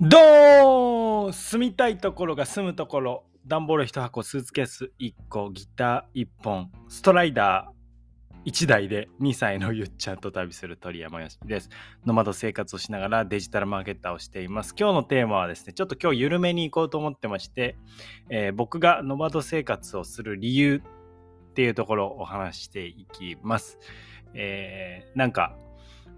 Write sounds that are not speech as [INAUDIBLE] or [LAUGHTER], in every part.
どー住みたいところが住むところ。段ボール1箱スーツケース1個ギター1本ストライダー1台で2歳のゆっちゃんと旅する鳥山よしです。ノマド生活をしながらデジタルマーケッターをしています。今日のテーマはですねちょっと今日緩めに行こうと思ってまして、えー、僕がノマド生活をする理由っていうところをお話していきます。えー、なんか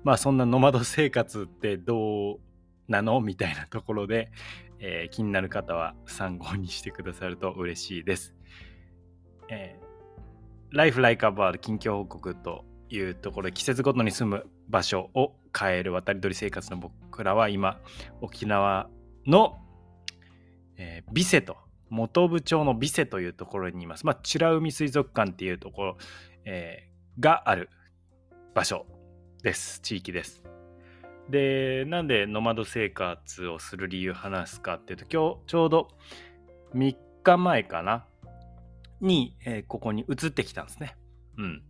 まあそんなノマド生活ってどうなの？みたいなところで、えー、気になる方は参考にしてくださると嬉しいです。えー、Life Like a Bird 近況報告というところで季節ごとに住む場所を変える渡り鳥生活の僕らは今沖縄の、えー、ビセと本部町のビセというところにいます。まあ、美ら海水族館っていうところ、えー、がある場所です。地域です。で、なんでノマド生活をする理由話すかっていうと、今日ちょうど3日前かな？に、えー、ここに移ってきたんですね。うん。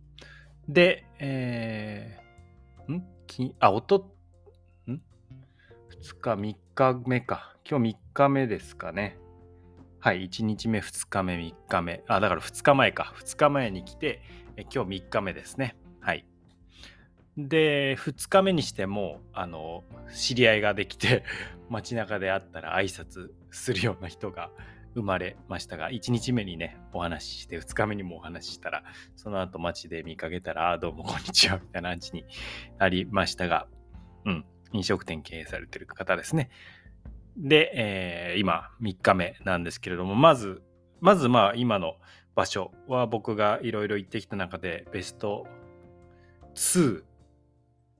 で、えー、ん？きあ、おと、ん ?2 日、3日目か。今日3日目ですかね。はい、1日目、2日目、3日目。あ、だから2日前か。2日前に来て、え今日3日目ですね。はい。で2日目にしてもあの知り合いができて [LAUGHS] 街中で会ったら挨拶するような人が生まれましたが1日目にねお話しして2日目にもお話ししたらその後街で見かけたら「あどうもこんにちは」みたいな感じになりましたがうん飲食店経営されてる方ですね。で、えー、今3日目なんですけれどもまずまずまあ今の場所は僕がいろいろ行ってきた中でベスト2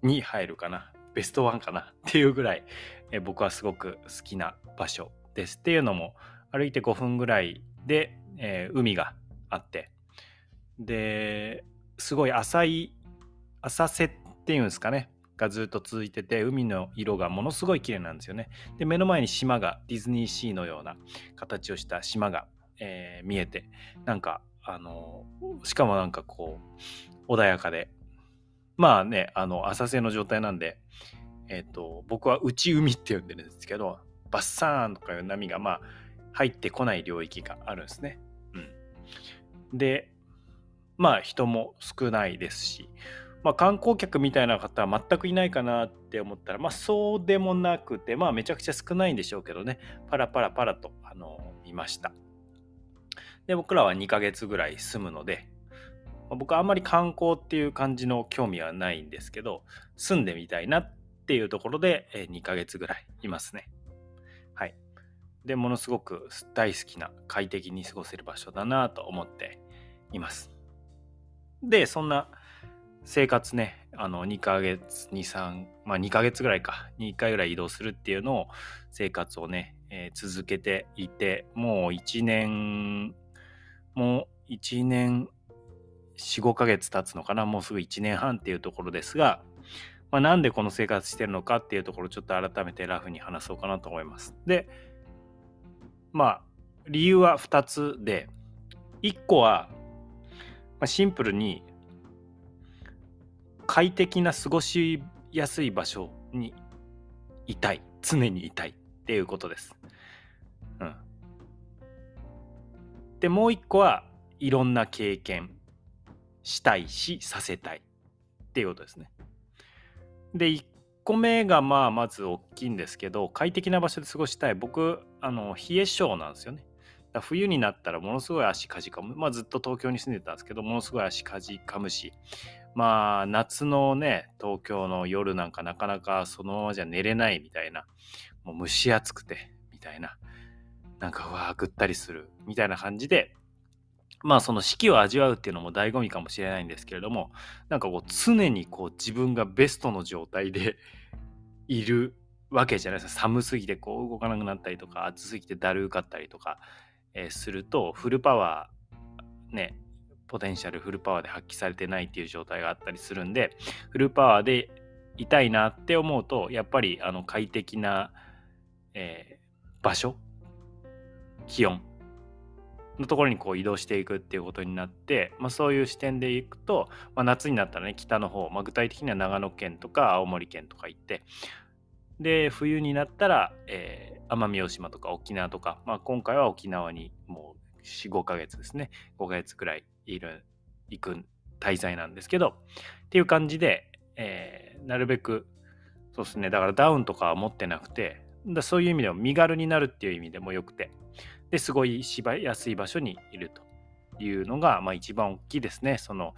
に入るかな。ベストワンかな。っていうぐらい、え僕はすごく好きな場所です。っていうのも歩いて5分ぐらいで、えー、海があって。ですごい浅い浅瀬っていうんですかね。がずっと続いてて海の色がものすごい綺麗なんですよね。で目の前に島がディズニーシーのような形をした島が、えー、見えてなんかあのしかもなんかこう穏やかでまあね、あの、浅瀬の状態なんで、えっ、ー、と、僕は内海って呼んでるんですけど、バッサーンとかいう波が、まあ、入ってこない領域があるんですね。うん。で、まあ、人も少ないですし、まあ、観光客みたいな方は全くいないかなって思ったら、まあ、そうでもなくて、まあ、めちゃくちゃ少ないんでしょうけどね、パラパラパラと、あの、見ました。で、僕らは2ヶ月ぐらい住むので、僕はあんまり観光っていう感じの興味はないんですけど、住んでみたいなっていうところで2ヶ月ぐらいいますね。はい。で、ものすごく大好きな快適に過ごせる場所だなと思っています。で、そんな生活ね、あの2ヶ月、2、3、まあ2ヶ月ぐらいか、に1回ぐらい移動するっていうのを生活をね、えー、続けていて、もう1年、もう1年45ヶ月経つのかなもうすぐ1年半っていうところですが、まあ、なんでこの生活してるのかっていうところちょっと改めてラフに話そうかなと思います。でまあ理由は2つで1個は、まあ、シンプルに快適な過ごしやすい場所にいたい常にいたいっていうことです。うん、でもう1個はいろんな経験したいしさせたいっていうことですね。で1個目がまあまず大きいんですけど快適な場所で過ごしたい。僕あの冷え性なんですよね。冬になったらものすごい足かじかむ、まあ、ずっと東京に住んでたんですけどものすごい足かじかむし。まあ夏のね東京の夜なんかなかなかそのままじゃ寝れないみたいな。もう蒸し暑くてみたいな。なんかうわーぐったりする。みたいな感じでまあその四季を味わうっていうのも醍醐味かもしれないんですけれどもなんかこう常にこう自分がベストの状態で [LAUGHS] いるわけじゃないですか。寒すぎてこう動かなくなったりとか暑すぎてだるかったりとか、えー、するとフルパワーねポテンシャルフルパワーで発揮されてないっていう状態があったりするんでフルパワーでいたいなって思うとやっぱりあの快適な、えー、場所気温のところにこう移動していくっていうことになって、まあ、そういう視点でいくと、まあ、夏になったらね北の方、まあ、具体的には長野県とか青森県とか行ってで冬になったら、えー、奄美大島とか沖縄とか、まあ、今回は沖縄にもう45ヶ月ですね5ヶ月くらいいる行く滞在なんですけどっていう感じで、えー、なるべくそうですねだからダウンとかは持ってなくてだそういう意味でも身軽になるっていう意味でもよくてですごいしば安い場所にいるというのが、まあ、一番大きいですね。その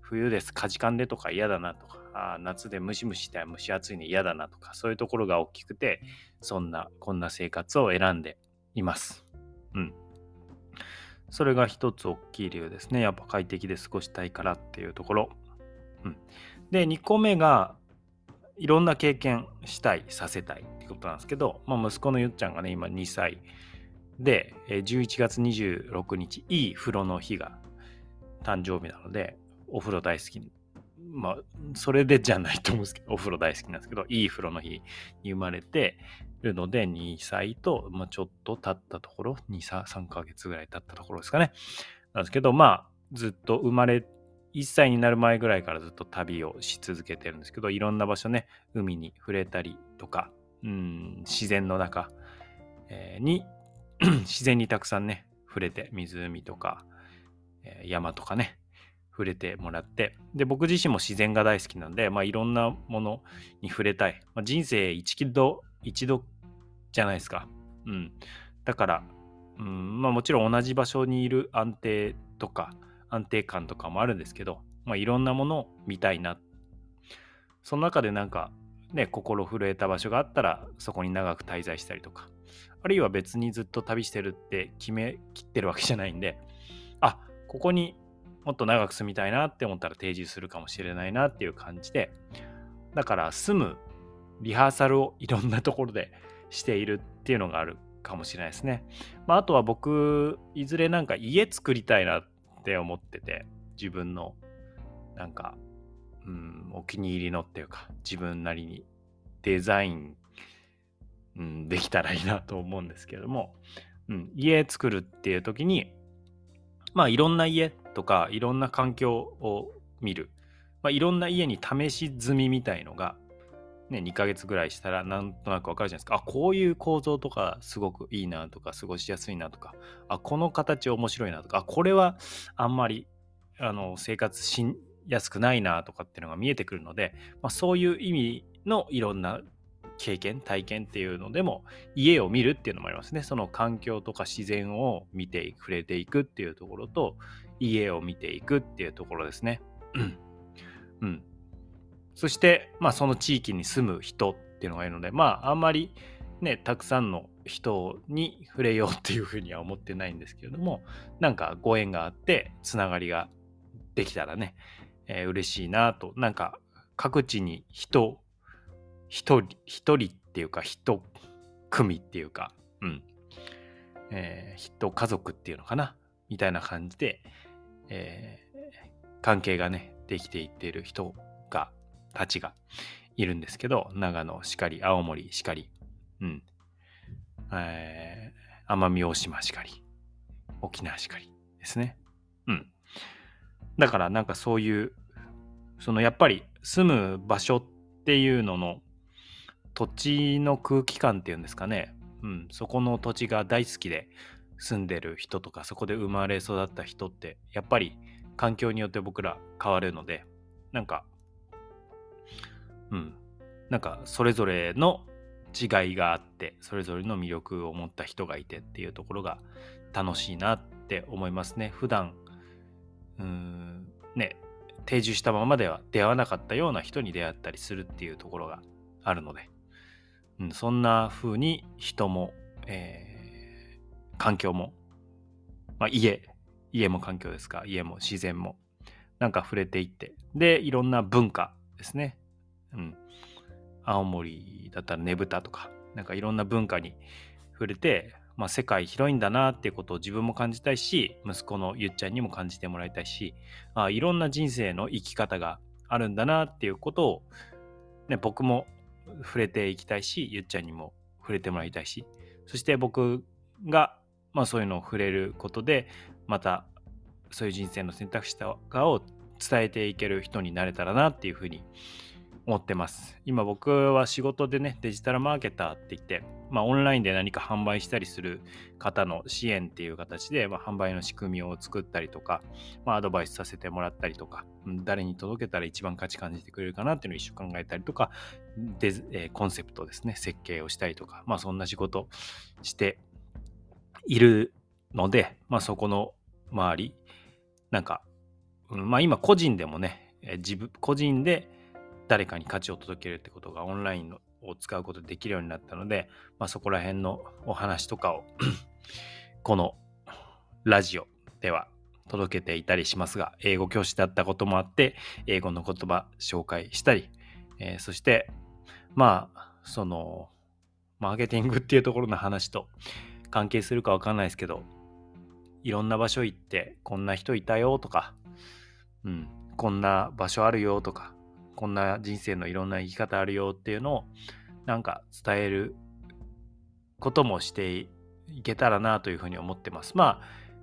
冬です。かじかんでとか嫌だなとかあ夏でムシムシして蒸し暑いの嫌だなとかそういうところが大きくてそんなこんな生活を選んでいます。うん。それが一つ大きい理由ですね。やっぱ快適で過ごしたいからっていうところ。うん。で2個目がいろんな経験したいさせたいってことなんですけど、まあ、息子のゆっちゃんがね今2歳で11月26日いい風呂の日が誕生日なのでお風呂大好きまあそれでじゃないと思うんですけど [LAUGHS] お風呂大好きなんですけどいい風呂の日に生まれてるので2歳と、まあ、ちょっと経ったところ23ヶ月ぐらい経ったところですかね。なんですけどまあずっと生まれ1歳になる前ぐらいからずっと旅をし続けてるんですけどいろんな場所ね海に触れたりとかうん自然の中、に [CLEARS THROAT] 自然にたくさんね触れて湖とか、えー、山とかね触れてもらってで僕自身も自然が大好きなんで、まあ、いろんなものに触れたい、まあ、人生一度一度じゃないですか、うん、だから、うんまあ、もちろん同じ場所にいる安定とか安定感とかもあるんですけど、まあ、いろんなものを見たいな。その中でなんかね心震えた場所があったらそこに長く滞在したりとか。あるいは別にずっと旅してるって決めきってるわけじゃないんであここにもっと長く住みたいなって思ったら定住するかもしれないなっていう感じでだから住むリハーサルをいろんなところでしているっていうのがあるかもしれないですね。まあ、あとは僕いずれなんか家作りたいなって思ってて自分のなんか、うん、お気に入りのっていうか自分なりにデザイン、うん、できたらいいなと思うんですけれども、うん、家作るっていう時にまあいろんな家とかいろんな環境を見る、まあ、いろんな家に試し済みみたいのがね、2ヶ月ぐらいしたらなんとなくわかるじゃないですか。あ、こういう構造とかすごくいいなとか、過ごしやすいなとか、あ、この形面白いなとか、あ、これはあんまりあの生活しやすくないなとかっていうのが見えてくるので、まあ、そういう意味のいろんな経験、体験っていうのでも、家を見るっていうのもありますね。その環境とか自然を見て触れていくっていうところと、家を見ていくっていうところですね。うん。そして、まあ、その地域に住む人っていうのがいるので、まあ、あんまりね、たくさんの人に触れようっていうふうには思ってないんですけれども、なんかご縁があって、つながりができたらね、えー、嬉しいなと、なんか各地に人、一人、一人っていうか、一組っていうか、うん、えー、人家族っていうのかな、みたいな感じで、えー、関係がね、できていってる人がたちがいるんですけど、長野しかり、青森しかり、うん、えー、奄美大島しかり、沖縄しかりですね。うん。だからなんかそういう、そのやっぱり住む場所っていうのの土地の空気感っていうんですかね。うん、そこの土地が大好きで住んでる人とかそこで生まれ育った人ってやっぱり環境によって僕ら変わるのでなんかうん。なんかそれぞれの違いがあってそれぞれの魅力を持った人がいてっていうところが楽しいなって思いますね。普段うんね定住したままでは出会わなかったような人に出会ったりするっていうところがあるので、うん、そんな風に人も、えー、環境も、まあ、家家も環境ですか家も自然もなんか触れていってでいろんな文化ですね。うん、青森だったらねぶたとかなんかいろんな文化に触れて、まあ、世界広いんだなっていうことを自分も感じたいし息子のゆっちゃんにも感じてもらいたいしあいろんな人生の生き方があるんだなっていうことを、ね、僕も触れていきたいしゆっちゃんにも触れてもらいたいしそして僕が、まあ、そういうのを触れることでまたそういう人生の選択肢とかを伝えていける人になれたらなっていうふうに思ってます。今僕は仕事でね、デジタルマーケターって言って、まあ、オンラインで何か販売したりする方の支援っていう形で、まあ、販売の仕組みを作ったりとか、まあ、アドバイスさせてもらったりとか、誰に届けたら一番価値感じてくれるかなっていうのを一緒考えたりとか、でえー、コンセプトですね、設計をしたりとか、まあ、そんな仕事しているので、まあ、そこの周り、なんか、まあ、今個人でもね、自分、個人で誰かに価値を届けるってことがオンラインのを使うことできるようになったので、まあ、そこら辺のお話とかを [CLEARS THROAT] このラジオでは届けていたりしますが、英語教師だったこともあって、英語の言葉紹介したり、えー、そして、まあ、その、マーケティングっていうところの話と関係するかわかんないですけど、いろんな場所行って、こんな人いたよとか、うん、こんな場所あるよとか、こんな人生のいろんな生き方あるよっていうのをなんか伝えることもしていけたらなというふうに思ってます。まあ、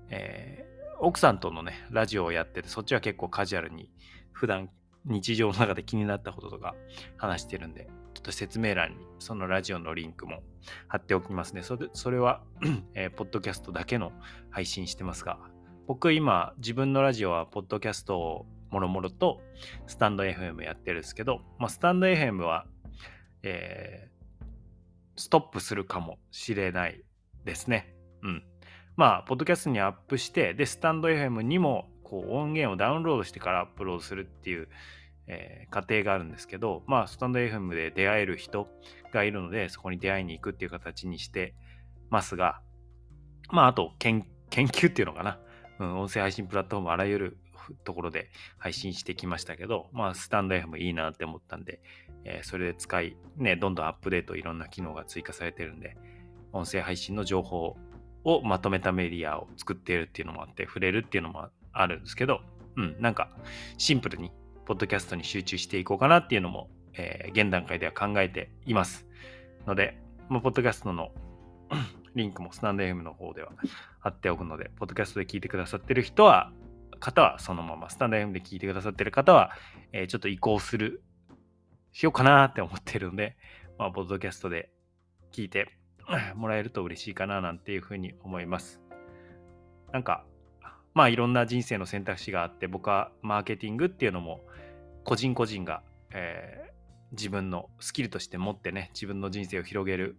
えー、奥さんとのね、ラジオをやってて、そっちは結構カジュアルに普段日常の中で気になったこととか話してるんで、ちょっと説明欄にそのラジオのリンクも貼っておきますね。それそれは [CLEARS THROAT] えー、ポッドキャストだけの配信してますが、僕今自分のラジオはポッドキャストをもろもろとスタンド FM やってるんですけど、まあ、スタンド FM は、えー、ストップするかもしれないですね。うん。まあ、ポッドキャストにアップして、で、スタンド FM にもこう音源をダウンロードしてからアップロードするっていう、えー、過程があるんですけど、まあ、スタンド FM で出会える人がいるので、そこに出会いに行くっていう形にしてますが、まあ、あと研、究っていうのかな。うん、音声配信プラットフォームあらゆるところで配信してきましたけど、まあ、スタンド FM いいなって思ったんで、えー、それで使い、ね、どんどんアップデート、いろんな機能が追加されてるんで、音声配信の情報をまとめたメディアを作っているっていうのもあって、触れるっていうのもあるんですけど、うん、なんかシンプルに、ポッドキャストに集中していこうかなっていうのも、えー、現段階では考えています。ので、まあ、ポッドキャストの [COUGHS] リンクもスタンド FM の方では貼っておくので、ポッドキャストで聞いてくださってる人は、方はそのまま、スタンド FM で聞いてくださってる方は、えー、ちょっと移行する、しようかなって思ってるんで、まあ、ポッドキャストで聞いてもらえると嬉しいかななんていうふうに思います。なんか、まあいろんな人生の選択肢があって、僕はマーケティングっていうのも個人個人が、えー、自分のスキルとして持ってね、自分の人生を広げる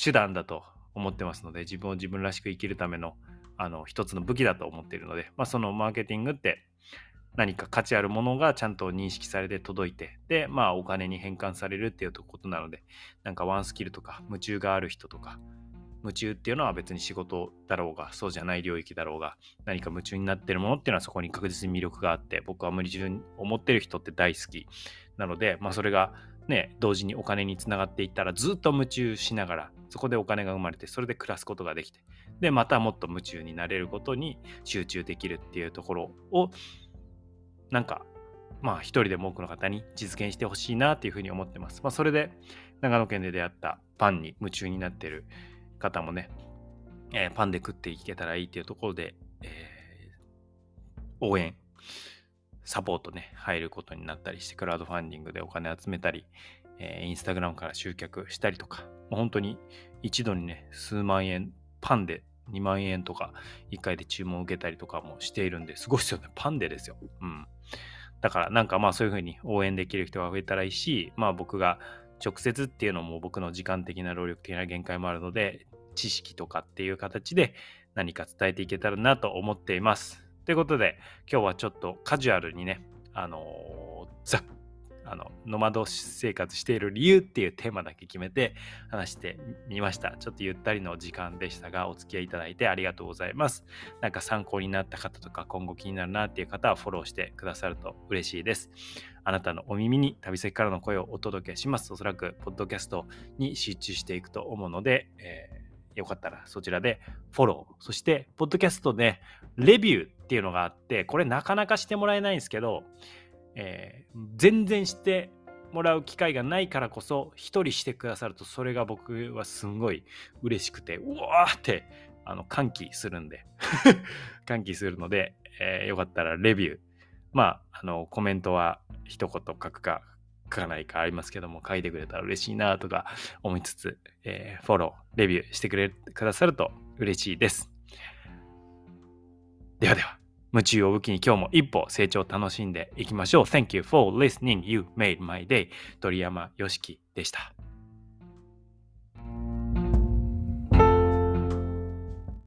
手段だと思ってますので、自分を自分らしく生きるためのあの一つの武器だと思っているので、まあ、そのマーケティングって何か価値あるものがちゃんと認識されて届いて、で、まあお金に変換されるっていうことなので、なんかワンスキルとか夢中がある人とか、夢中っていうのは別に仕事だろうが、そうじゃない領域だろうが、何か夢中になってるものっていうのはそこに確実に魅力があって、僕は無理中に思ってる人って大好きなので、まあそれがね、同時にお金につながっていったらずっと夢中しながら、そこでお金が生まれて、それで暮らすことができて、で、またもっと夢中になれることに集中できるっていうところを、なんか、まあ一人でも多くの方に実現してほしいなっていうふうに思ってます。まあそれで長野県で出会ったパンに夢中になってる方もね、えー、パンで食っていけたらいいっていうところで、えー、応援、サポートね、入ることになったりして、クラウドファンディングでお金集めたり、えー、インスタグラムから集客したりとかもう、本当に一度にね、数万円パンで2万円とか1回で注文を受けたりとかもしているんですごいですよね。[LAUGHS] パンでですよ。うん。だからなんかまあそういうふうに応援できる人が増えたらいいし、まあ僕が直接っていうのも僕の時間的な労力的な限界もあるので、知識とかっていう形で何か伝えていけたらなと思っています。ということで今日はちょっとカジュアルにね、あのー、ざっあのノマド生活している理由っていうテーマだけ決めて話してみました。ちょっとゆったりの時間でしたが、お付き合いいただいてありがとうございます。なんか参考になった方とか、今後気になるなっていう方はフォローしてくださると嬉しいです。あなたのお耳に旅先からの声をお届けします。おそらく、ポッドキャストに集中していくと思うので、えー、よかったらそちらでフォロー、そして、ポッドキャストでレビューっていうのがあって、これなかなかしてもらえないんですけど、えー、全然してもらう機会がないからこそ一人してくださるとそれが僕はすんごい嬉しくてうわーってあの歓喜するんで [LAUGHS] 歓喜するので、えー、よかったらレビューまああのコメントは一言書くか書かないかありますけども、書いてくれたら嬉しいなとか思いつつ、えー、フォロー、レビューしてくれくださると嬉しいです。ではでは、夢中を武器に今日も一歩成長を楽しんでいきましょう。Thank you for listening. You made my day. 鳥山よしきでした。